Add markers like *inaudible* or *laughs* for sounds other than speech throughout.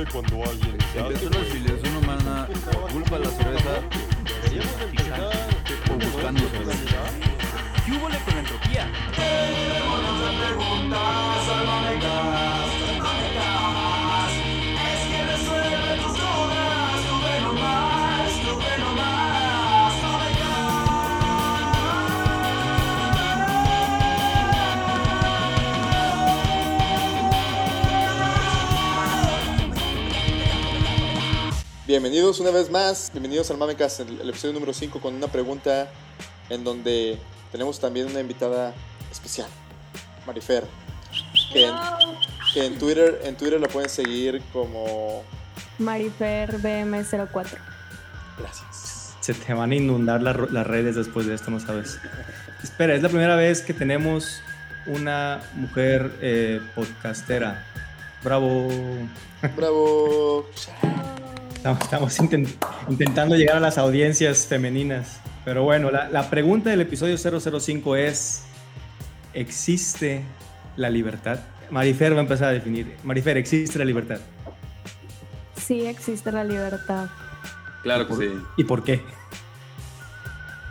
sucede cuando alguien Empezó la civilización humana por culpa de la cerveza o buscando cerveza. ¿Qué hubo con la entropía? Bienvenidos una vez más, bienvenidos al Mamecast, el, el episodio número 5 con una pregunta en donde tenemos también una invitada especial, Marifer, que en, que en Twitter, en Twitter la pueden seguir como... Marifer BM04. Gracias. Se te van a inundar la- las redes después de esto, no sabes. Espera, es la primera vez que tenemos una mujer eh, podcastera. Bravo. Bravo. *laughs* Estamos, estamos inten- intentando llegar a las audiencias femeninas. Pero bueno, la, la pregunta del episodio 005 es, ¿existe la libertad? Marifer va a empezar a definir. Marifer, ¿existe la libertad? Sí existe la libertad. Claro que sí. ¿Y por qué?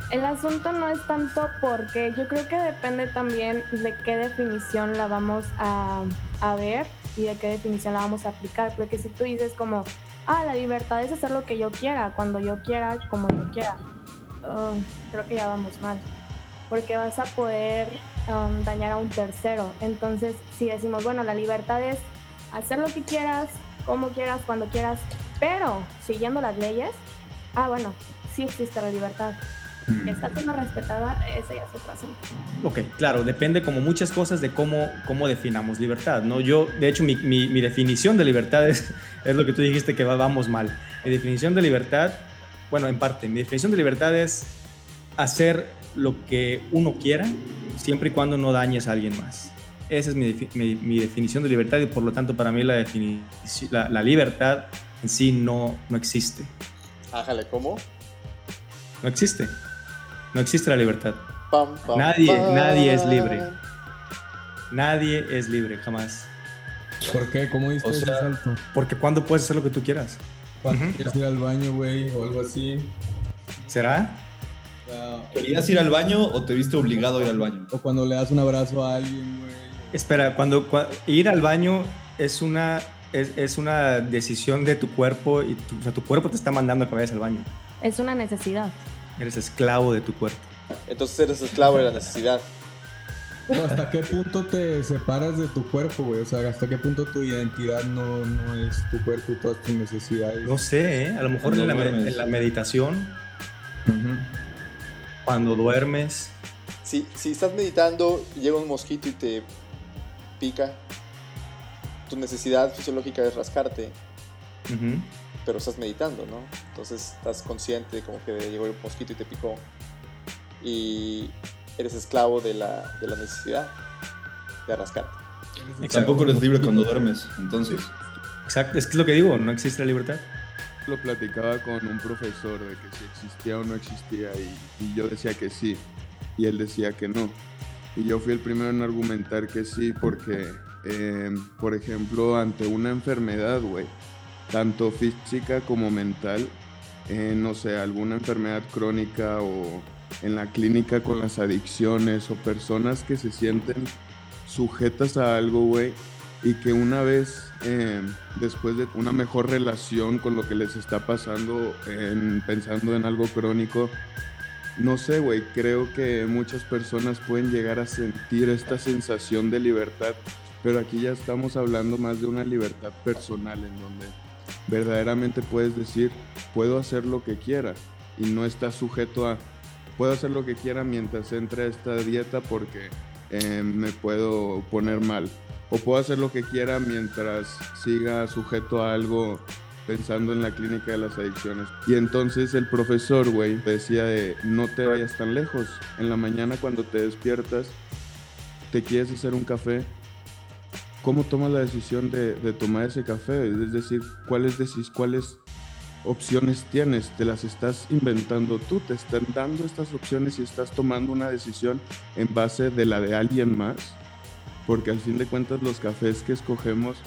El asunto no es tanto porque yo creo que depende también de qué definición la vamos a, a ver y de qué definición la vamos a aplicar. Porque si tú dices como, ah, la libertad es hacer lo que yo quiera, cuando yo quiera, como yo quiera, oh, creo que ya vamos mal. Porque vas a poder um, dañar a un tercero. Entonces, si decimos, bueno, la libertad es hacer lo que quieras, como quieras, cuando quieras, pero siguiendo las leyes, ah, bueno, sí existe la libertad. Está siendo respetada, ese ya es otro asunto. Ok, claro, depende como muchas cosas de cómo, cómo definamos libertad, ¿no? Yo, de hecho, mi, mi- mi definición de libertad es, *laughs* es lo que tú dijiste que va- vamos mal. Mi definición de libertad, bueno, en parte, mi definición de libertad es hacer lo que uno quiera, siempre y cuando no dañes a alguien más. Esa es mi, mi- mi definición de libertad y por lo tanto para mí la, la, la libertad en sí no, no existe. Ájale, ¿cómo? No existe. No existe la libertad. Pam, pam, Nadie- pam. nadie es libre. Nadie es libre, jamás. ¿Por qué? ¿Cómo diste O ese sea- salto? Porque cuando puedes hacer lo que tú quieras. ¿Cuándo Ujú. quieres ir al baño, güey? O algo así. ¿Será? Sea, ¿Querías ir al baño o te viste obligado a ir al baño? o cuando le das un abrazo a alguien, güey. Espera, cuando, cua- ir al baño es una, es, es una decisión de tu cuerpo y tu, o sea, tu cuerpo te está mandando a que vayas al baño. Es una necesidad. Eres esclavo de tu cuerpo. Entonces eres esclavo de la necesidad. ¿Hasta qué punto te separas de tu cuerpo, güey? O sea, ¿hasta qué punto tu identidad no, no es tu cuerpo y todas tus necesidades? No sé, ¿eh? a lo mejor en la, en meditación, Ujú. cuando duermes, Si, si estás meditando y llega un mosquito y te pica, tu necesidad fisiológica es rascarte, ujú, pero estás meditando, ¿no? Entonces estás consciente como que llegó el mosquito y te picó. Y eres esclavo de la, de la necesidad de rascarte. Tampoco eres libre cuando duermes, entonces. exacto, es que es lo que digo, no existe la libertad. lo platicaba con un profesor de que si existía o no existía y, y yo decía que sí y él decía que no. Y yo fui el primero en argumentar que sí porque, eh, por ejemplo, ante una enfermedad, güey, tanto física como mental, eh, no sé, alguna enfermedad crónica o en la clínica con las adicciones o personas que se sienten sujetas a algo, güey, y que una vez, eh, después de una mejor relación con lo que les está pasando, en- pensando en algo crónico, no sé, güey, creo que muchas personas pueden llegar a sentir esta sensación de libertad, pero aquí ya estamos hablando más de una libertad personal en donde verdaderamente puedes decir, puedo hacer lo que quiera y no estás sujeto a, puedo hacer lo que quiera mientras entre esta dieta porque eh, me puedo poner mal. O puedo hacer lo que quiera mientras siga sujeto a algo pensando en la clínica de las adicciones. Y entonces el profesor, güey, decía de no te vayas tan lejos. En la mañana cuando te despiertas, te quieres hacer un café. ¿Cómo tomas la decisión de, tomar ese café? Es decir, ¿cuáles, decis- ¿cuáles opciones tienes? Te las estás inventando tú, te están dando estas opciones y estás tomando una decisión en base de la de alguien más. Porque al fin de cuentas los cafés que escogemos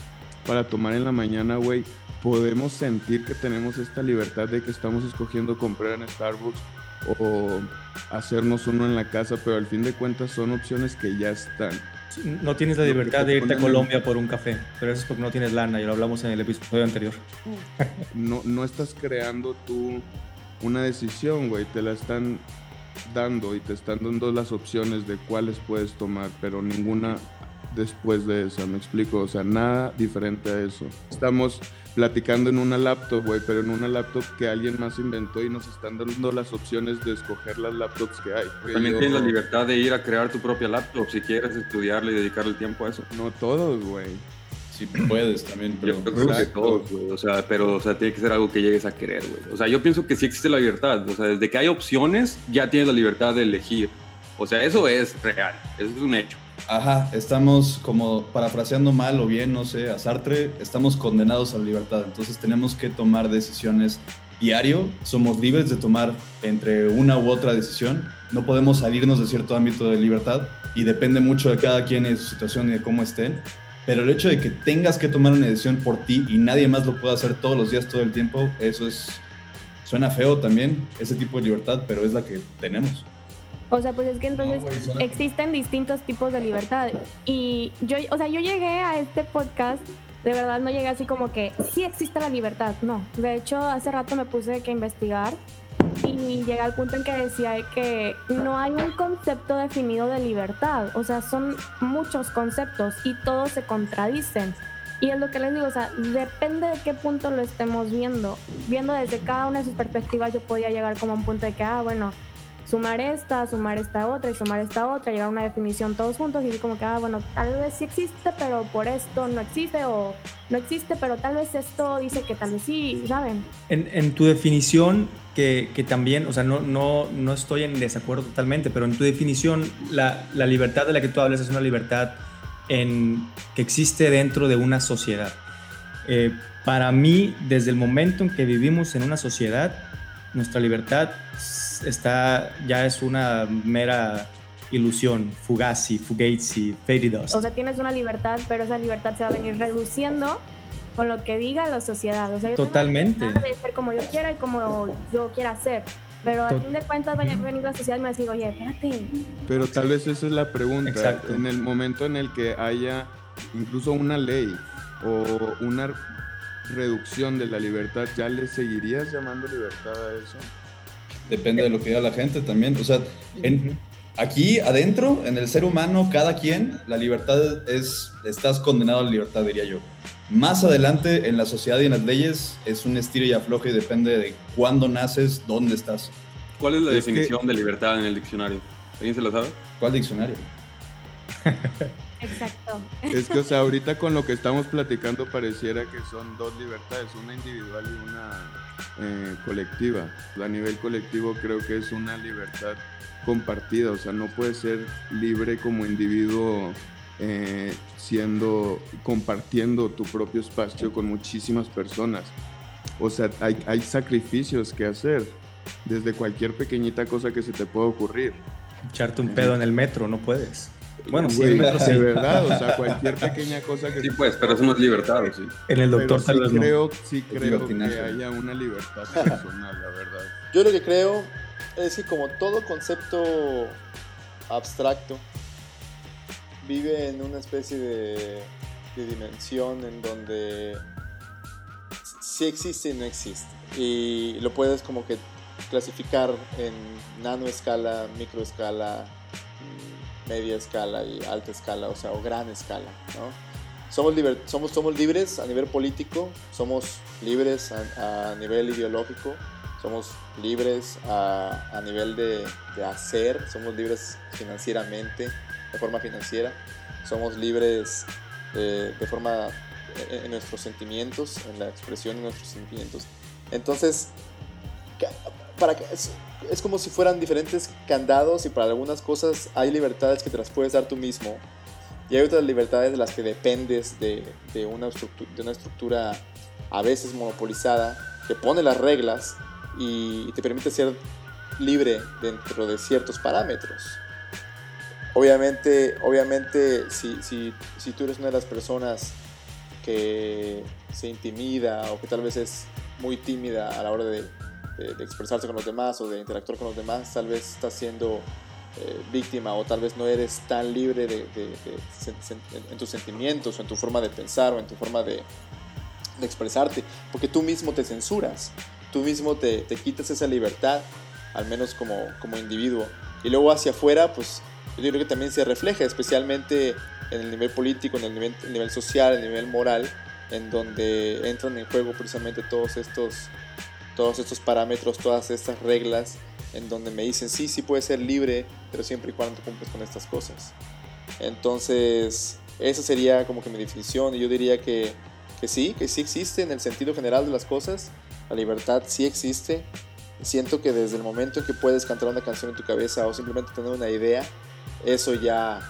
para tomar en la mañana, güey, podemos sentir que tenemos esta libertad de que estamos escogiendo comprar en Starbucks o hacernos uno en la casa, pero al fin de cuentas son opciones que ya están. No tienes la libertad de irte a Colombia por un café, pero eso es porque no tienes lana, y lo hablamos en el episodio anterior. No, no estás creando tú una decisión, güey, te la están dando y te están dando las opciones de cuáles puedes tomar, pero ninguna después de esa, me explico, o sea, nada diferente a eso. Estamos platicando en una laptop, güey, pero en una laptop que alguien más inventó y nos están dando las opciones de escoger las laptops que hay. También Yo- tienes la libertad de ir a crear tu propia laptop si quieres estudiarle y dedicarle el tiempo a eso. No todos, güey. Si puedes también, pero Yo creo que todos, güey. O sea, pero o sea, tiene que ser algo que llegues a querer, güey. O sea, yo pienso que sí existe la libertad. O sea, desde que hay opciones, ya tienes la libertad de elegir. O sea, eso es real. Eso es un hecho. Ajá, estamos como parafraseando mal o bien, no sé, a Sartre, estamos condenados a la libertad, entonces tenemos que tomar decisiones diario, somos libres de tomar entre una u otra decisión, no podemos salirnos de cierto ámbito de libertad y depende mucho de cada quien y de su situación y de cómo estén, pero el hecho de que tengas que tomar una decisión por ti y nadie más lo pueda hacer todos los días, todo el tiempo, eso es, suena feo también, ese tipo de libertad, pero es la que tenemos. O sea, pues es que entonces No, existen distintos tipos de libertad. Y yo, o sea, yo llegué a este podcast, de verdad no llegué así como que sí existe la libertad, no. De hecho, hace rato me puse que investigar y llegué al punto en que decía que no hay un concepto definido de libertad. O sea, son muchos conceptos y todos se contradicen. Y es lo que les digo, o sea, depende de qué punto lo estemos viendo. Viendo desde cada una de sus perspectivas, yo podía llegar como a un punto de que, ah, bueno, sumar esta, sumar esta otra y sumar esta otra, llegar a una definición todos juntos y como que, ah, bueno, tal vez sí existe, pero por esto no existe, o no existe, pero tal vez esto dice que tal vez sí, ¿saben? En, en tu definición, que, que también, o sea, no, no, no estoy en desacuerdo totalmente, pero en tu definición, la, la libertad de la que tú hablas es una libertad en, que existe dentro de una sociedad. Eh, para mí, desde el momento en que vivimos en una sociedad, nuestra libertad está, ya es una mera ilusión, fugazi, fugazi, dust. O sea, tienes una libertad, pero esa libertad se va a venir reduciendo con lo que diga la sociedad. O sea, yo tengo Totalmente. libertad de ser como yo quiera y como yo quiera ser. Pero a Tot- fin de cuentas va a venir la sociedad y me va a decir, oye, espérate, Pero tal vez esa es la pregunta. Exacto. En el momento en el que haya incluso una ley o una reducción de la libertad, ¿ya le seguirías llamando libertad a eso? Depende de lo que diga la gente también. O sea, en, aquí adentro, en el ser humano, cada quien, la libertad es, estás condenado a la libertad, diría yo. Más adelante, en la sociedad y en las leyes, es un estilo y afloje y depende de cuándo naces, dónde estás. ¿Cuál es la Es que- definición de libertad en el diccionario? ¿Alguien se lo sabe? ¿Cuál diccionario? *laughs* exacto. Es que, o sea, *laughs* ahorita con lo que estamos platicando pareciera que son dos libertades, una individual y una eh, colectiva. A nivel colectivo creo que es una libertad compartida, o sea, no puedes ser libre como individuo eh, siendo, compartiendo tu propio espacio con muchísimas personas. O sea, hay, hay sacrificios que hacer, desde cualquier pequeñita cosa que se te pueda ocurrir. Echarte un pedo en el metro, no puedes. Bueno, sí, de verdad, o sea, cualquier pequeña cosa que Sí, pues, pero eso no es libertad, ¿o sí? En el doctor pero tal sí vez no. creo, sí creo que haya una libertad personal, la verdad. Yo lo que creo es que como todo concepto abstracto vive en una especie de, de dimensión en donde sí existe y no existe. Y lo puedes como que clasificar en nano escala, micro escala, media escala y alta escala, o sea, o gran escala, ¿no? Somos, liber- somos, somos libres a nivel político, somos libres a, nivel ideológico, somos libres a, a nivel de, de hacer, somos libres financieramente, de forma financiera, somos libres eh, de forma en, en nuestros sentimientos, en la expresión de nuestros sentimientos. Entonces, para que- es, como si fueran diferentes candados y para algunas cosas hay libertades que te las puedes dar tú mismo y hay otras libertades de las que dependes de, de una, de una estructura a veces monopolizada que pone las reglas y, y te permite ser libre dentro de ciertos parámetros. Obviamente, obviamente si, si, si tú eres una de las personas que se intimida o que tal vez es muy tímida a la hora de, de- de expresarse con los demás o de interactuar con los demás, tal vez está siendo eh, víctima o tal vez no eres tan libre de, de- en, en tus sentimientos o en tu forma de pensar o en tu forma de, expresarte, porque tú mismo te censuras, tú mismo te, te quitas esa libertad, al menos como, como individuo. Y luego hacia afuera, pues yo creo que también se refleja, especialmente en el nivel político, en el nivel, el nivel social, el nivel moral, en donde entran en juego precisamente todos estos, todos estos parámetros, todas estas reglas, en donde me dicen, sí, sí puedes ser libre, pero siempre y cuando cumples con estas cosas. Entonces, esa sería como que mi definición, y yo diría que, que sí, que sí existe en el sentido general de las cosas, la libertad sí existe. Siento que desde el momento en que puedes cantar una canción en tu cabeza o simplemente tener una idea, eso ya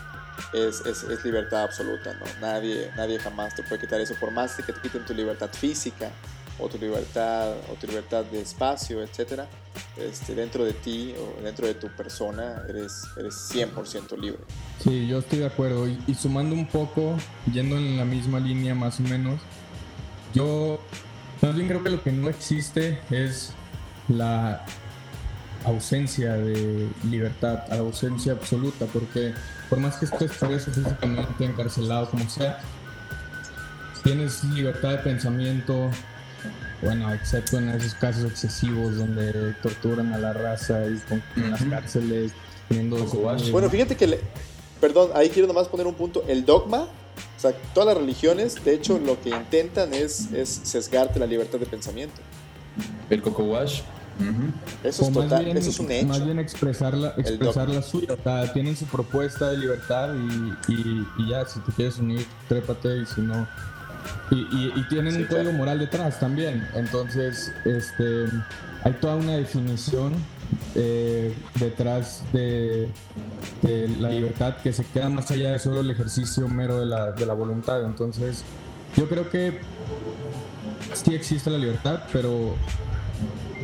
es, es- libertad absoluta. Nadie, nadie jamás te puede quitar eso, por más que te quiten tu libertad física o tu libertad, o tu libertad de espacio, etcétera, este, dentro de ti o dentro de tu persona eres, eres 100% libre. Sí, yo estoy de acuerdo. Y, y sumando un poco, yendo en la misma línea más o menos, yo más bien creo que lo que no existe es la ausencia de libertad, la ausencia absoluta, porque por más que estés preso físicamente, encarcelado, como sea, tienes libertad de pensamiento, bueno, excepto en esos casos excesivos donde torturan a la raza y con, en las cárceles, teniendo... Bueno, fíjate que, le- perdón, ahí quiero nomás poner un punto. El dogma, o sea, todas las religiones, de hecho, lo que intentan es, es sesgarte la libertad de pensamiento. El Coco Wash. Eso es total, bien- eso es un hecho. Más bien expresar la, El expresar la suya. O sea, tienen su propuesta de libertad y, y- y ya, si te quieres unir, trépate y si no. Y, y- y tienen Sí, un código claro. moral detrás también. Entonces, este, hay toda una definición eh, detrás de, de la libertad que se queda más allá de solo el ejercicio mero de la, de la voluntad. Entonces, yo creo que sí existe la libertad, pero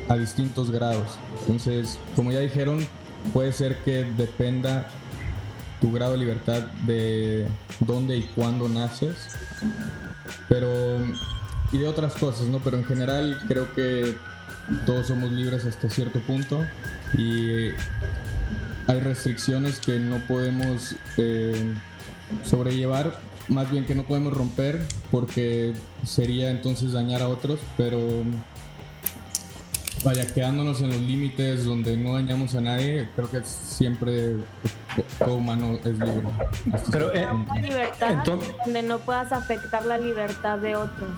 a distintos grados. Entonces, como ya dijeron, puede ser que dependa tu grado de libertad de dónde y cuándo naces, pero y de otras cosas, ¿no? Pero en general creo que todos somos libres hasta cierto punto y hay restricciones que no podemos eh, sobrellevar, más bien que no podemos romper porque sería entonces dañar a otros, pero vaya, quedándonos en los límites donde no dañamos a nadie, creo que siempre todo humano es libre. Pero, eh. Una libertad Entonces- donde no puedas afectar la libertad de otros.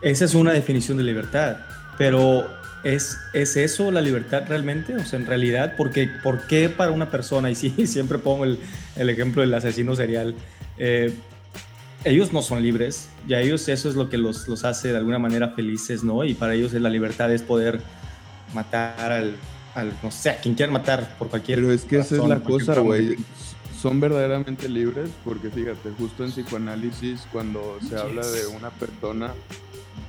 Esa es una definición de libertad, pero ¿es, ¿es eso la libertad realmente? O sea, en realidad, ¿por qué, por qué para una persona, y sí, *laughs* siempre pongo el, el ejemplo del asesino serial, eh, ellos no son libres, y a ellos eso es lo que los, los hace de alguna manera felices, ¿no? Y para ellos la libertad es poder matar al, al no sé, a quien quieran matar por cualquier Pero es que esa es la cosa, güey. Son verdaderamente libres porque fíjate, justo en psicoanálisis, cuando se habla de una persona,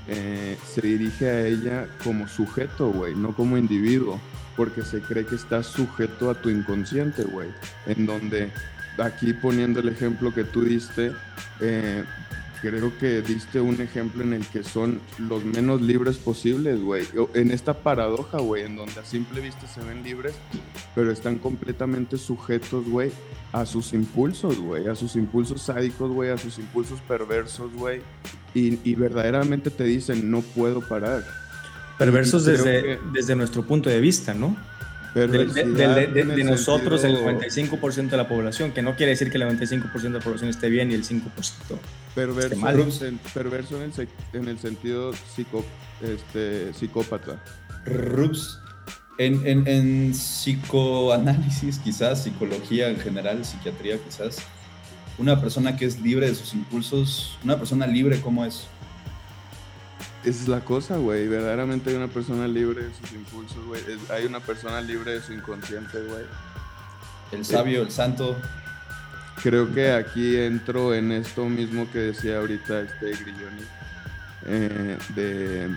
eh, se dirige a ella como sujeto, güey, no como individuo, porque se cree que está sujeto a tu inconsciente, güey. En donde, aquí poniendo el ejemplo que tú diste, eh, creo que diste un ejemplo en el que son los menos libres posibles, güey. En esta paradoja, güey, en donde a simple vista se ven libres, pero están completamente sujetos, güey, a sus impulsos, güey, a sus impulsos sádicos, güey, a sus impulsos perversos, güey. Y, y verdaderamente te dicen, no puedo parar. Perversos desde, que- desde nuestro punto de vista, ¿no? De, de- de- de- de- en el de nosotros, el sentido- 95% de la población, que no quiere decir que el 95% de la población esté bien y el 5%. Perverso, Esté mal. en, perverso en, el, en el sentido psico, este, psicópata. Rups. En, en, en psicoanálisis, quizás, psicología en general, psiquiatría, quizás, una persona que es libre de sus impulsos, una persona libre, ¿cómo es? Esa es la cosa, güey. Verdaderamente hay una persona libre de sus impulsos, güey. Hay una persona libre de su inconsciente, güey. El sabio, el santo. Creo que aquí entro en esto mismo que decía ahorita este Grilloni. eh, de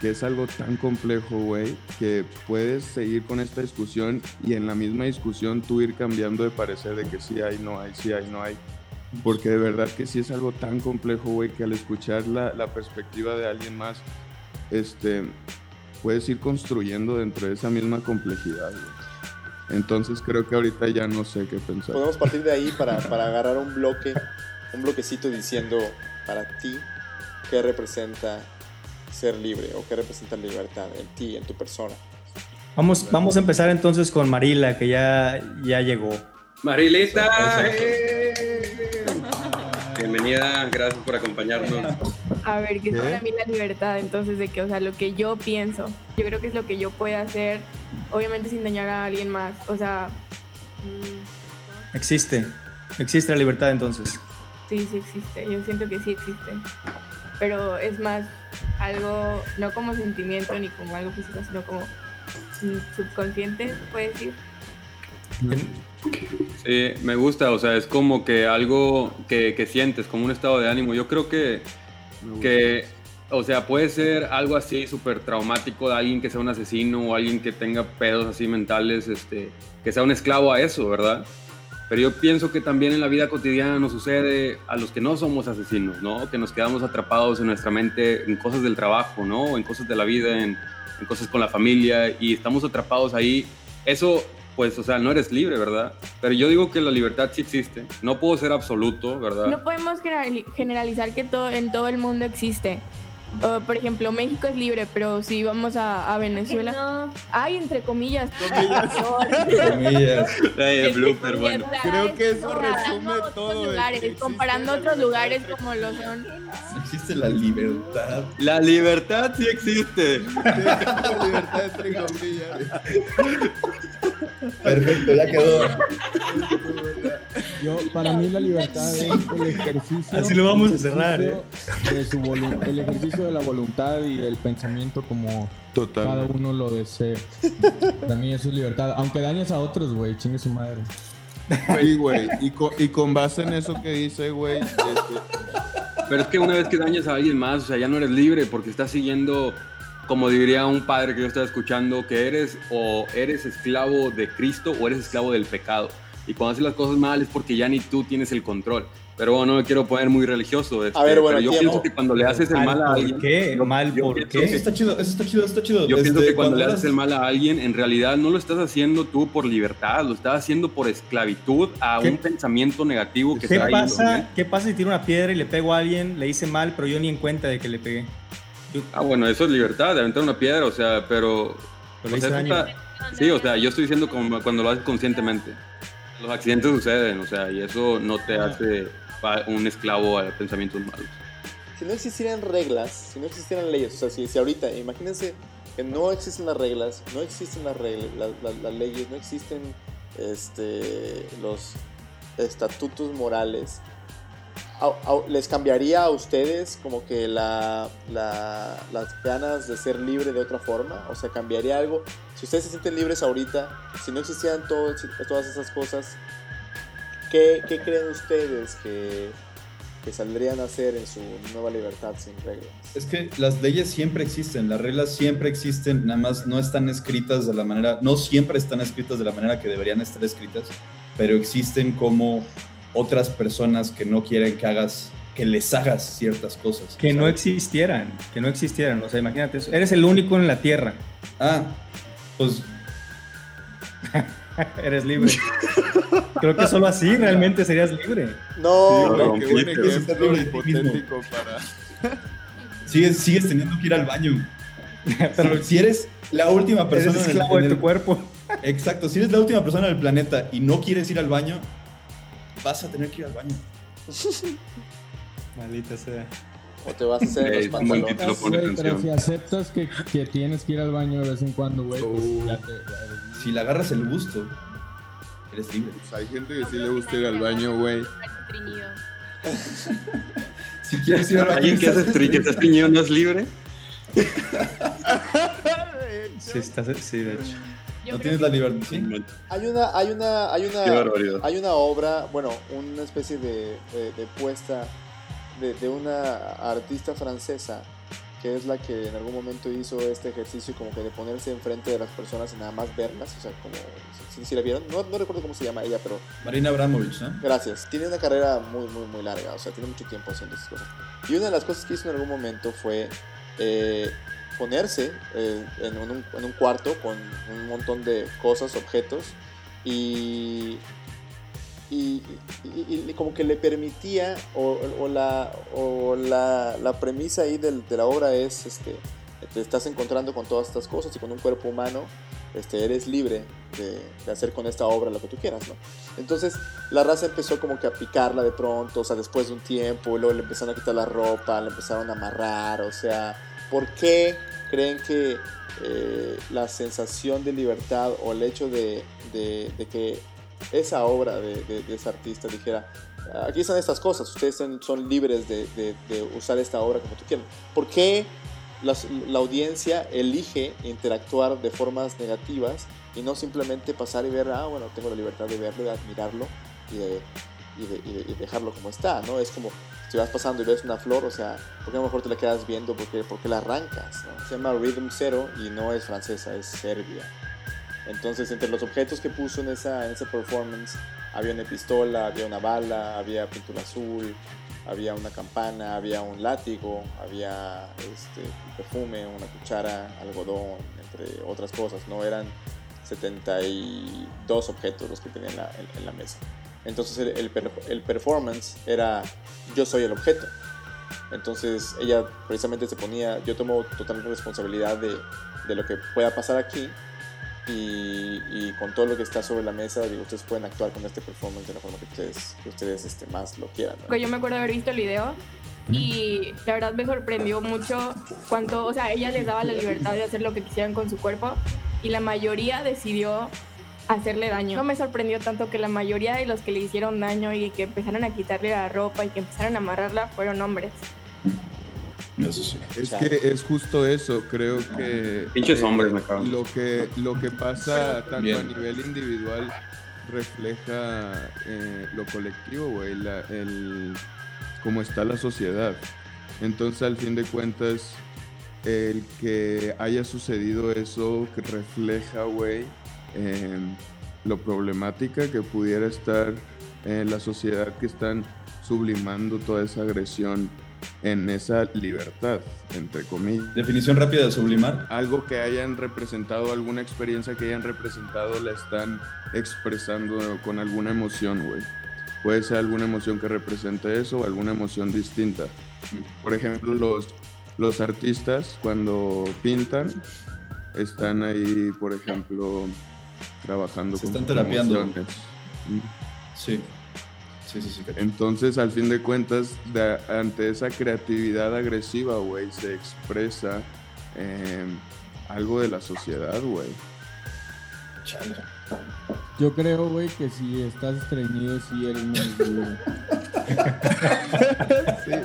que es algo tan complejo, güey, que puedes seguir con esta discusión y en la misma discusión tú ir cambiando de parecer de que sí hay, no hay, sí hay, no hay. Porque de verdad que sí es algo tan complejo, güey, que al escuchar la, la perspectiva de alguien más, este, puedes ir construyendo dentro de esa misma complejidad, güey. Entonces creo que ahorita ya no sé qué pensar. Podemos partir de ahí para, para agarrar un bloque, un bloquecito diciendo para ti qué representa ser libre o qué representa libertad en ti, en tu persona. Vamos, vamos a empezar entonces con Marila, que ya, ya llegó. Marilita, ¡eh! Bienvenida, gracias por acompañarnos. A ver, ¿qué es para mí la libertad? Entonces, de que, o sea, lo que yo pienso, yo creo que es lo que yo puedo hacer, obviamente sin dañar a alguien más. O sea, mm, Existe. Existe la libertad entonces. sí, sí existe. Yo siento que sí existe. Pero es más algo, no como sentimiento ni como algo físico, sino como mm, subconsciente, puede decir. Sí, me gusta, o sea, es como que algo que, que sientes, como un estado de ánimo. Yo creo que, que o sea, puede ser algo así súper traumático de alguien que sea un asesino o alguien que tenga pedos así mentales, este, que sea un esclavo a eso, ¿verdad? Pero yo pienso que también en la vida cotidiana nos sucede a los que no somos asesinos, ¿no? Que nos quedamos atrapados en nuestra mente en cosas del trabajo, ¿no? En cosas de la vida, en, en cosas con la familia y estamos atrapados ahí. Eso, pues, o sea, no eres libre, ¿verdad? Pero yo digo que la libertad sí existe. No puedo ser absoluto, ¿verdad? No podemos generali- generalizar que todo, en todo el mundo existe. Por ejemplo, México es libre, pero si vamos a, a Venezuela. No, Ay, entre comillas. Comillas. *laughs* Ay, el blooper, bueno. Creo que eso resume todo lugares, existe comparando otros lugares como lo son. Existe la libertad. La libertad sí existe. *laughs* La libertad entre comillas. Perfecto, ya quedó. Yo, para mí la libertad es el ejercicio. Así lo vamos a cerrar, ¿eh? de su volu- el ejercicio de la voluntad y del pensamiento como cada uno lo desee. Para mí eso es libertad. Aunque dañes a otros, güey, chingue su madre. Sí, güey. Y con, y con base en eso que dice, güey, este, Pero es que una vez que dañas a alguien más, o sea, ya no eres libre porque estás siguiendo, como diría un padre que yo estaba escuchando, que eres o eres esclavo de Cristo o eres esclavo del pecado. Y cuando haces las cosas mal es porque ya ni tú tienes el control. Pero bueno, no me quiero poner muy religioso. este, A ver, bueno, pero yo tiempo. pienso que cuando le haces el mal a ¿Por alguien... qué? yo- ¿Mal yo por qué? Eso está chido, eso está chido, eso está chido. Yo pienso que cuando le haces el mal a alguien, en realidad no lo estás haciendo tú por libertad, lo estás haciendo por esclavitud a ¿Qué- un pensamiento negativo que ¿Qué está ahí, pasa. ¿Qué pasa si tiro una piedra y le pego a alguien, le hice mal, pero yo ni en cuenta de que le pegué? Ah, bueno, eso es libertad, de aventar una piedra, o sea, pero... pero o sea, está- Sí, o sea, yo estoy diciendo como cuando lo haces conscientemente. Los accidentes suceden, o sea, y eso no te hace pa- un esclavo a pensamientos malos. Si no existieran reglas, si no existieran leyes, o sea, si, si ahorita, imagínense que no existen las reglas, no existen las reglas, las, las- las leyes, no existen este, los estatutos morales, ¿les cambiaría a ustedes como que la, la- las ganas de ser libre de otra forma? O sea, ¿cambiaría algo? Si ustedes se sienten libres ahorita, si no existieran todo- todas esas cosas, ¿qué, qué creen ustedes que, que saldrían a hacer en su nueva libertad sin reglas? Es que las leyes siempre existen, las reglas siempre existen, nada más no están escritas de la manera, no siempre están escritas de la manera que deberían estar escritas, pero existen como otras personas que no quieren que hagas, que les hagas ciertas cosas. Que no existieran, que no existieran. O sea, imagínate eso. Eres el único en la Tierra. Ah, pues *laughs* Eres libre. Creo que solo así realmente serías libre. No, Sí, qué buen ejemplo hipotético para... *laughs* sigues, sigues teniendo que ir al baño. *laughs* Pero si eres la última persona Eres en el- esclavo en de tu el- cuerpo. Exacto, si eres la última persona del planeta y no quieres ir al baño, vas a tener que ir al baño. Maldita sea. o te vas a hacer Eh, los pantalones. Güey, pero si aceptas que, que tienes que ir al baño de vez en cuando, güey, pues ya te... ya- Si le agarras el gusto, eres libre. Pues hay gente que sí le gusta ir al baño, güey. Si quieres ir al baño, ¿Alguien que estás hace tri- que está estreñido no es libre? Sí, estás, sí, de hecho. Yo no tienes la libertad. ¿sí? Hay una, hay una, hay Qué una, barbaridad. hay una obra, bueno, una especie de, de- de puesta de, de una artista francesa que es la que en algún momento hizo este ejercicio como que de ponerse enfrente de las personas y nada más verlas, o sea, como, si, si la vieron, no, no recuerdo cómo se llama ella, pero Marina Abramovich, ¿no? Gracias. Tiene una carrera muy, muy, muy larga. O sea, tiene mucho tiempo haciendo esas cosas. Y una de las cosas que hizo en algún momento fue eh, ponerse eh, en, un, en un cuarto con un montón de cosas, objetos, y, y, y- y como que le permitía, o, o la, o la, la premisa ahí del- de la obra es, este, te estás encontrando con todas estas cosas y con un cuerpo humano, este, eres libre de, de hacer con esta obra lo que tú quieras, ¿no? Entonces la raza empezó como que a picarla de pronto, o sea, después de un tiempo, luego le empezaron a quitar la ropa, le empezaron a amarrar, o sea, ¿por qué creen que eh, la sensación de libertad o el hecho de, de- que esa obra de, ese artista dijera, aquí están estas cosas, ustedes son, libres de, usar esta obra como tú quieran? ¿Por qué la audiencia elige interactuar de formas negativas y no simplemente pasar y ver, ah, bueno, tengo la libertad de verlo, de admirarlo y de, y de- y de- dejarlo como está, ¿no? Es como si vas pasando y ves una flor, o sea, ¿por qué a lo mejor te la quedas viendo? ¿Por qué, por qué la arrancas? ¿no? Se llama Rhythm Zero y no es francesa, es serbia. Entonces, entre los objetos que puso en esa, en esa performance, había una pistola, había una bala, había pintura azul, había una campana, había un látigo, había este, un perfume, una cuchara, algodón, entre otras cosas. No eran 72 objetos los que tenía en la, en- en la mesa. Entonces el, el per- el performance era yo soy el objeto. Entonces ella precisamente se ponía, yo tomo total responsabilidad de, de lo que pueda pasar aquí y, y con todo lo que está sobre la mesa, digo, ustedes pueden actuar con este performance de la forma que ustedes, que ustedes este, más lo quieran. ¿no? Yo me acuerdo haber visto el video y la verdad me sorprendió mucho cuánto, o sea, ella les daba la libertad de hacer lo que quisieran con su cuerpo y la mayoría decidió hacerle daño. No me sorprendió tanto que la mayoría de los que le hicieron daño y que empezaron a quitarle la ropa y que empezaron a amarrarla fueron hombres. Eso sí. Es que es justo eso, creo que... Pinches eh, hombres, me cago. Lo que, lo que pasa tanto Bien. a nivel individual refleja eh, lo colectivo, güey, la- el cómo está la sociedad. Entonces, al fin de cuentas, el que haya sucedido eso que refleja, güey, lo problemática que pudiera estar en la sociedad que están sublimando toda esa agresión en esa libertad, entre comillas. Definición rápida de sublimar. Algo que hayan representado, alguna experiencia que hayan representado, la están expresando con alguna emoción, güey. Puede ser alguna emoción que represente eso o alguna emoción distinta. Por ejemplo, los, los artistas cuando pintan están ahí, por ejemplo, trabajando Se con están terapiando. Sí. Sí, sí, sí. cacho. Entonces, al fin de cuentas, de- ante esa creatividad agresiva, güey, se expresa eh, algo de la sociedad, güey. Chale. Yo creo, güey, que si estás estreñido, sí eres menos *laughs* libre. La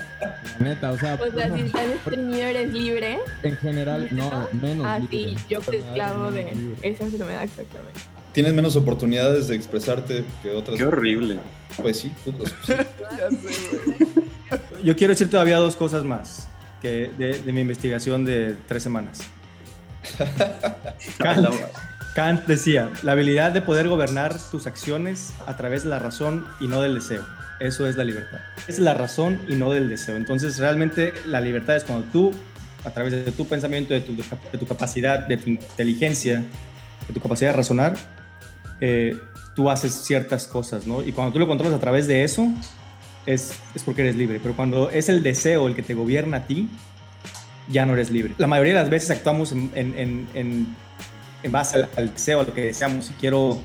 Neta, o sea, O sea, si estás estreñido eres libre. en general, no, menos Ah, libre. sí, yo fui esclavo de libre. esa enfermedad exactamente. Tienes menos oportunidades de expresarte que otras. Qué horrible. Pues sí, putos, sí. *laughs* Yo quiero decir todavía dos cosas más que de, de mi investigación de tres semanas. *laughs* Kant, decía, la habilidad de poder gobernar tus acciones a través de la razón y no del deseo. Eso es la libertad. Es la razón y no del deseo. Entonces, realmente la libertad es cuando tú, a través de tu pensamiento, de tu, de tu capacidad, de tu inteligencia, de tu capacidad de razonar, eh, tú haces ciertas cosas, ¿no? Y cuando tú lo controlas a través de eso, es, es porque eres libre. Pero cuando es el deseo el que te gobierna a ti, ya no eres libre. La mayoría de las veces actuamos en, en base al, al deseo, a lo que deseamos. Si quiero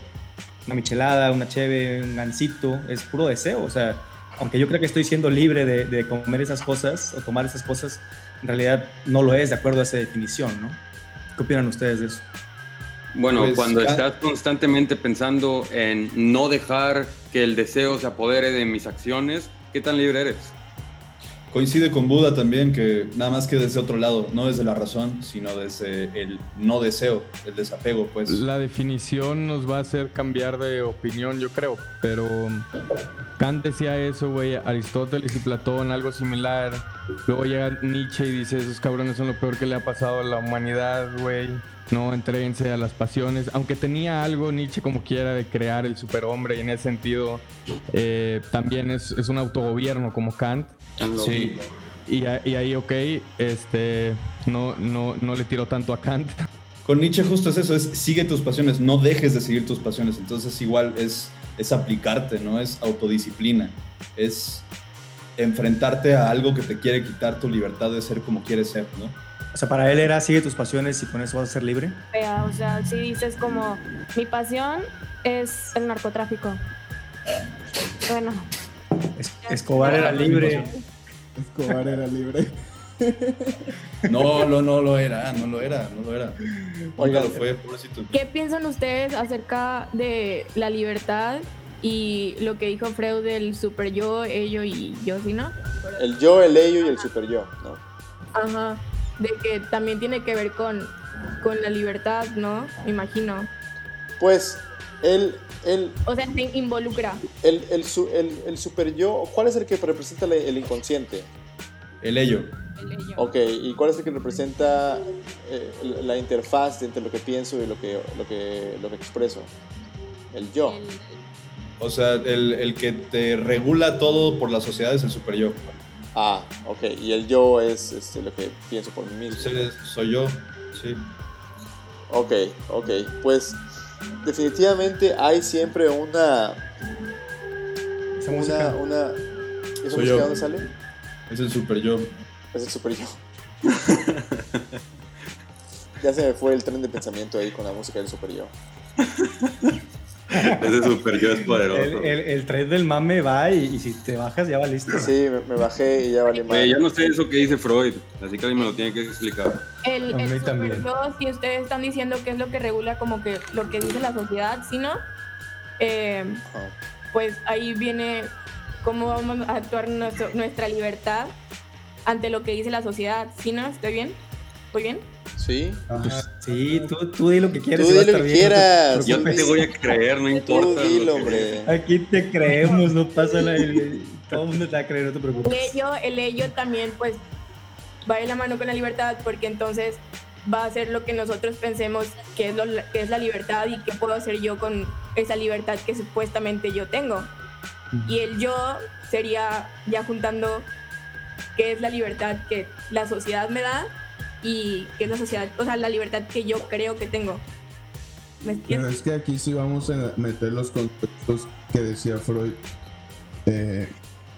una michelada, una cheve, un gansito, es puro deseo. O sea, aunque yo creo que estoy siendo libre de, de comer esas cosas o tomar esas cosas, en realidad no lo es de acuerdo a esa definición, ¿no? ¿Qué opinan ustedes de eso? Bueno, Pues, cuando ah- estás constantemente pensando en no dejar que el deseo se apodere de mis acciones, ¿qué tan libre eres? Coincide con Buda también, que nada más que desde otro lado, no desde la razón, sino desde el no deseo, el desapego, pues. La definición nos va a hacer cambiar de opinión, yo creo. Pero Kant decía eso, güey. Aristóteles y Platón, algo similar. Luego llega Nietzsche y dice: Esos cabrones son lo peor que le ha pasado a la humanidad, güey. No entréguense a las pasiones. Aunque tenía algo Nietzsche como quiera de crear el superhombre, y en ese sentido eh, también es un autogobierno como Kant. Sí. Y, ahí, ok, este, no, no, no le tiro tanto a Kant. *laughs* Con Nietzsche justo es eso, es sigue tus pasiones, no dejes de seguir tus pasiones. Entonces igual es, es aplicarte, ¿no? Es autodisciplina, es enfrentarte a algo que te quiere quitar tu libertad de ser como quieres ser, ¿no? O sea, para él era sigue tus pasiones y con eso vas a ser libre. O sea, si dices como, mi pasión es el narcotráfico. Bueno, Escobar era libre. Escobar era libre. No, no, no lo era, no lo era, no lo era. Oigan, lo fue, pobrecito. ¿qué piensan ustedes acerca de la libertad y lo que dijo Freud del super yo, ello y yo, ¿sí no? El yo, el ello y el super yo, ¿no? Ajá, de que también tiene que ver con, con la libertad, ¿no? Me imagino. Pues el, el, O sea, se involucra. el, el, su- el- el super yo, ¿cuál es el que representa el inconsciente? El ello. el ello. Ok, ¿y cuál es el que representa eh, la interfaz entre lo que pienso y lo que, lo que, lo que expreso? El yo. O sea, el, el que te regula todo por la sociedad es el super yo. Ah, ok, y el yo es este, lo que pienso por mí mismo. Soy yo, sí. Ok, ok, pues definitivamente hay siempre una... Esa Una, música. una ¿Esa Soy música yo. dónde sale? Es el super yo. Es el super yo. *laughs* ya se me fue el tren de pensamiento ahí con la música del super yo. *laughs* *laughs* Ese super yo es poderoso. El, el, el tren del mame va y, y si te bajas ya va listo. Sí, me, me bajé y ya vale más. Yo no sé eso que dice Freud, así que alguien me lo tiene que explicar. El, A el mí super también. yo, si ustedes están diciendo que es lo que regula como que lo que dice la sociedad, ¿sí no? Eh, pues ahí viene cómo vamos a actuar nuestro- nuestra libertad ante lo que dice la sociedad, ¿sí no? ¿Estoy bien? ¿Estoy bien? Sí. Pues, sí, tú, tú di lo que quieres. Tú di lo que bien, no te quieras. Yo te voy a creer, no Tú importa. dilo, lo que- hombre. Aquí te creemos, no pasa nada. Todo el mundo te va a creer, no te El preocupes. ello, el ello también pues va de la mano con la libertad porque entonces va a ser lo que nosotros pensemos que es, lo, que es la libertad y qué puedo hacer yo con esa libertad que supuestamente yo tengo. Y el yo sería ya juntando qué es la libertad que la sociedad me da y qué es la sociedad, o sea, la libertad que yo creo que tengo. ¿Me Pero es que aquí sí vamos a meter los conceptos que decía Freud. Eh,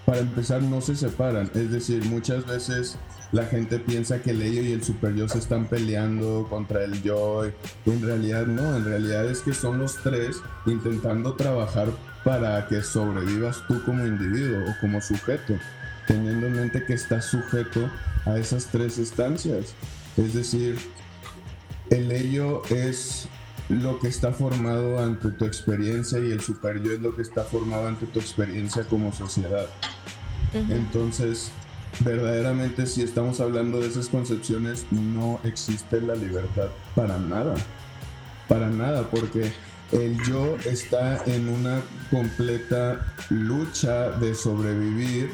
para empezar, no se separan. Es decir, muchas veces la gente piensa que el ello y el super yo se están peleando contra el yo. y En realidad no, en realidad es que son los tres intentando trabajar para que sobrevivas tú como individuo o como sujeto, teniendo en mente que estás sujeto a esas tres estancias. Es decir, el ello es lo que está formado ante tu experiencia y el super yo es lo que está formado ante tu experiencia como sociedad. Entonces, verdaderamente si estamos hablando de esas concepciones, no existe la libertad para nada. Para nada, porque el yo está en una completa lucha de sobrevivir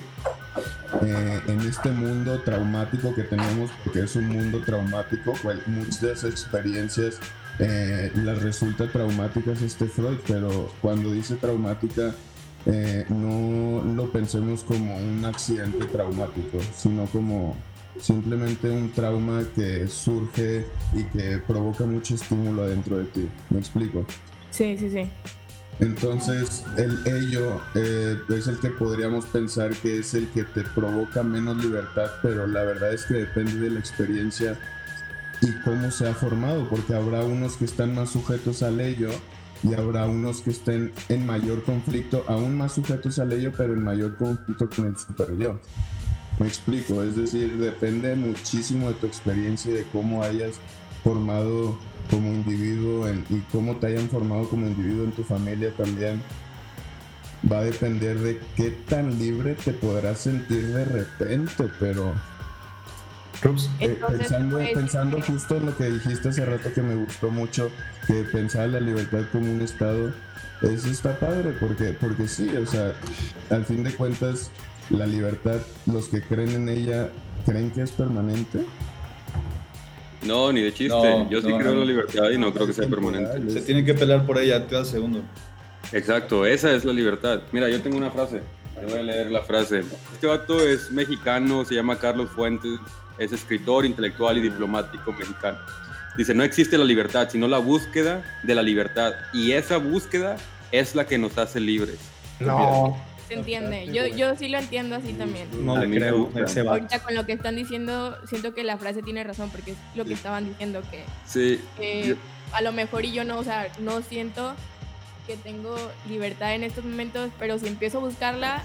eh, en este mundo traumático que tenemos, porque es un mundo traumático, muchas experiencias eh, las resulta traumáticas este Freud, pero cuando dice traumática, eh, no lo pensemos como un accidente traumático, sino como simplemente un trauma que surge y que provoca mucho estímulo dentro de ti. ¿Me explico? Sí, sí, sí. Entonces, el ello eh, es el que podríamos pensar que es el que te provoca menos libertad, pero la verdad es que depende de la experiencia y cómo se ha formado, porque habrá unos que están más sujetos al ello y habrá unos que estén en mayor conflicto, aún más sujetos al ello, pero en mayor conflicto con el super. Me explico, es decir, depende muchísimo de tu experiencia y de cómo hayas formado como individuo en- y cómo te hayan formado como individuo en tu familia también. va a depender de qué tan libre te podrás sentir de repente, pero eh, pensando, pues, pensando eh, justo en lo que dijiste hace rato que me gustó mucho, que pensar la libertad como un estado, eso está padre, porque, porque sí, o sea, al fin de cuentas, la libertad, los que creen en ella, creen que es permanente. No, ni de chiste. No, Yo sí no, creo en la libertad y no creo que sea permanente. Se tiene que pelear por ella cada segundo. Exacto, esa es la libertad. Mira, yo tengo una frase. Te voy a leer la frase. Este vato es mexicano, se llama Carlos Fuentes, es escritor, intelectual y diplomático mexicano. Dice, no existe la libertad, sino la búsqueda de la libertad. Y esa búsqueda es la que nos hace libres. no, Se entiende. Yo, yo sí lo entiendo así también. no A le creo gusta. a ese vato. Ahorita con lo que están diciendo, siento que la frase tiene razón, porque es lo que estaban diciendo, que Sí, que Yo- a lo mejor y yo no, o sea, no siento que tengo libertad en estos momentos, pero si empiezo a buscarla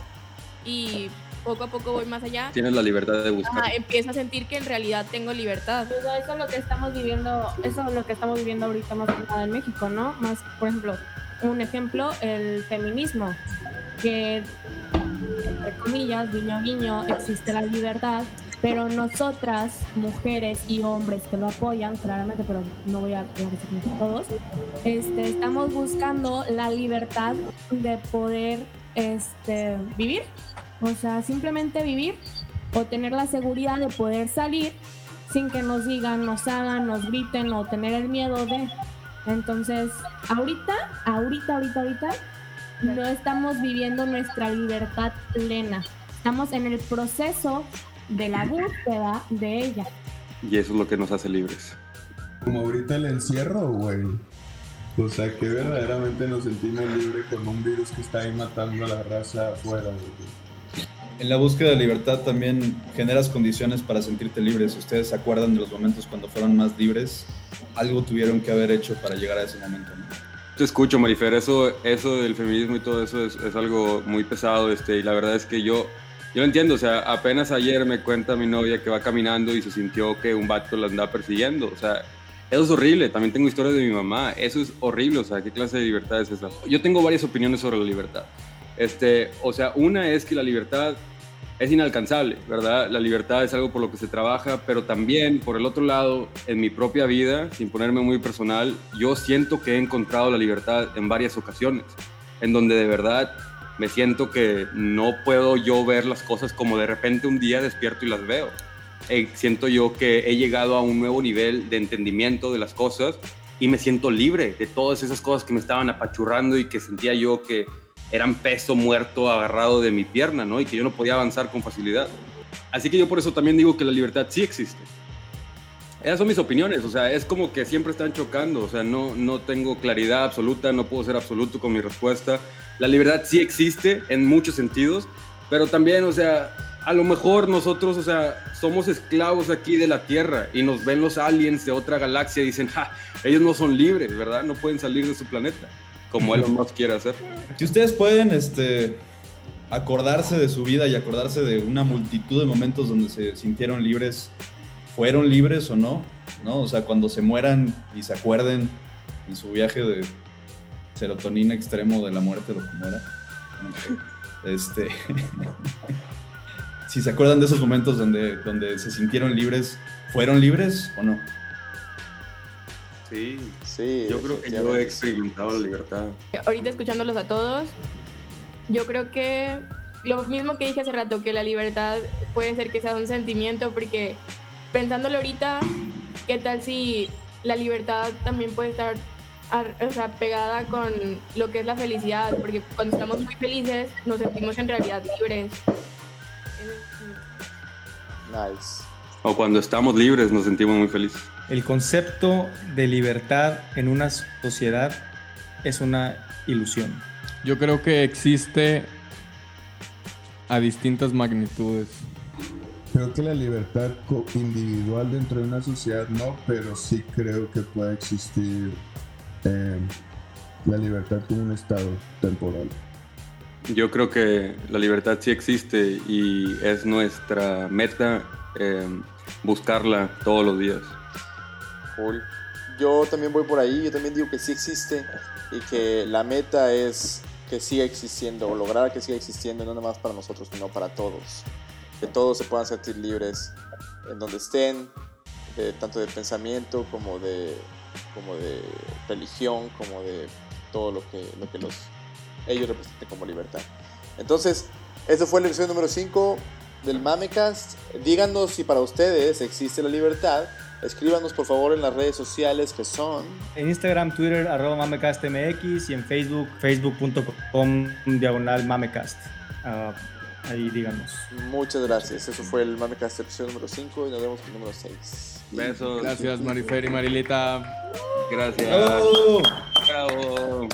y poco a poco voy más allá, tienes la libertad de buscar. ajá, empiezo a sentir que en realidad tengo libertad. Pues eso es lo que estamos viviendo, eso es lo que estamos viviendo ahorita más que nada en México, ¿no? Más, por ejemplo, un ejemplo, el feminismo, que entre comillas, guiño guiño, existe la libertad, pero nosotras, mujeres y hombres que lo apoyan, claramente, pero no voy a hablar de todos, este, estamos buscando la libertad de poder este, vivir, o sea, simplemente vivir o tener la seguridad de poder salir sin que nos digan, nos hagan, nos griten o tener el miedo de. Entonces, ahorita, ahorita, ahorita, ahorita, no estamos viviendo nuestra libertad plena. Estamos en el proceso de la búsqueda de ella. Y eso es lo que nos hace libres. Como ahorita el encierro, güey. O sea, que verdaderamente nos sentimos libres con un virus que está ahí matando a la raza afuera, güey. En la búsqueda de libertad también generas condiciones para sentirte libre. Si ustedes se acuerdan de los momentos cuando fueron más libres, algo tuvieron que haber hecho para llegar a ese momento. ¿no? Te escucho, Marifer, eso, eso del feminismo y todo eso es, es algo muy pesado, este, y la verdad es que yo, yo lo entiendo, o sea, apenas ayer me cuenta mi novia que va caminando y se sintió que un vato la andaba persiguiendo, o sea, eso es horrible, también tengo historias de mi mamá, eso es horrible, o sea, ¿qué clase de libertad es esa? Yo tengo varias opiniones sobre la libertad, este, o sea, una es que la libertad es inalcanzable, ¿verdad? La libertad es algo por lo que se trabaja, pero también, por el otro lado, en mi propia vida, sin ponerme muy personal, yo siento que he encontrado la libertad en varias ocasiones, en donde de verdad me siento que no puedo yo ver las cosas como de repente un día despierto y las veo. Eh, siento yo que he llegado a un nuevo nivel de entendimiento de las cosas y me siento libre de todas esas cosas que me estaban apachurrando y que sentía yo que eran peso muerto agarrado de mi pierna, ¿no? Y que yo no podía avanzar con facilidad. Así que yo por eso también digo que la libertad sí existe. Esas son mis opiniones, o sea, es como que siempre están chocando, o sea, no, no tengo claridad absoluta, no puedo ser absoluto con mi respuesta. La libertad sí existe en muchos sentidos, pero también, o sea, a lo mejor nosotros, o sea, somos esclavos aquí de la Tierra y nos ven los aliens de otra galaxia y dicen, ja, ellos no son libres, ¿verdad? No pueden salir de su planeta, como Elon Musk quiere hacer. Si ustedes pueden este, acordarse de su vida y acordarse de una multitud de momentos donde se sintieron libres, ¿fueron libres o no? ¿No? O sea, cuando se mueran y se acuerden en su viaje de serotonina extremo de la muerte, lo que muera. Este, *laughs* si se acuerdan de esos momentos donde, donde se sintieron libres, ¿fueron libres o no? Sí, Sí, yo creo que yo he experimentado la libertad. Ahorita escuchándolos a todos, yo creo que lo mismo que dije hace rato, que la libertad puede ser que sea un sentimiento, porque pensándolo ahorita, ¿qué tal si la libertad también puede estar ar- o sea, pegada con lo que es la felicidad? Porque cuando estamos muy felices nos sentimos en realidad libres. Nice. O cuando estamos libres nos sentimos muy felices. El concepto de libertad en una sociedad es una ilusión. Yo creo que existe a distintas magnitudes. Creo que la libertad individual dentro de una sociedad no, pero sí creo que puede existir eh, la libertad como un estado temporal. Yo creo que la libertad sí existe y es nuestra meta eh, buscarla todos los días. Cool. Yo también voy por ahí, yo también digo que sí existe y que la meta es que siga existiendo o lograr que siga existiendo no nada más para nosotros, sino para todos. Que todos se puedan sentir libres en donde estén, de, tanto de pensamiento como de, como de religión, como de todo lo que, lo que los, ellos representen como libertad. Entonces, ese fue el episodio número 5 del Mamecast. Díganos si para ustedes existe la libertad. Escríbanos por favor en las redes sociales que son. En Instagram, Twitter, arroba mamecastmx y en Facebook, facebook.com diagonal mamecast. Ah, ahí díganos. Muchas gracias. Eso fue el Mamecast episodio número 5 y nos vemos en el número 6. Besos. Gracias, Marifer y Marilita. Gracias. ¡Bravo! Bravo.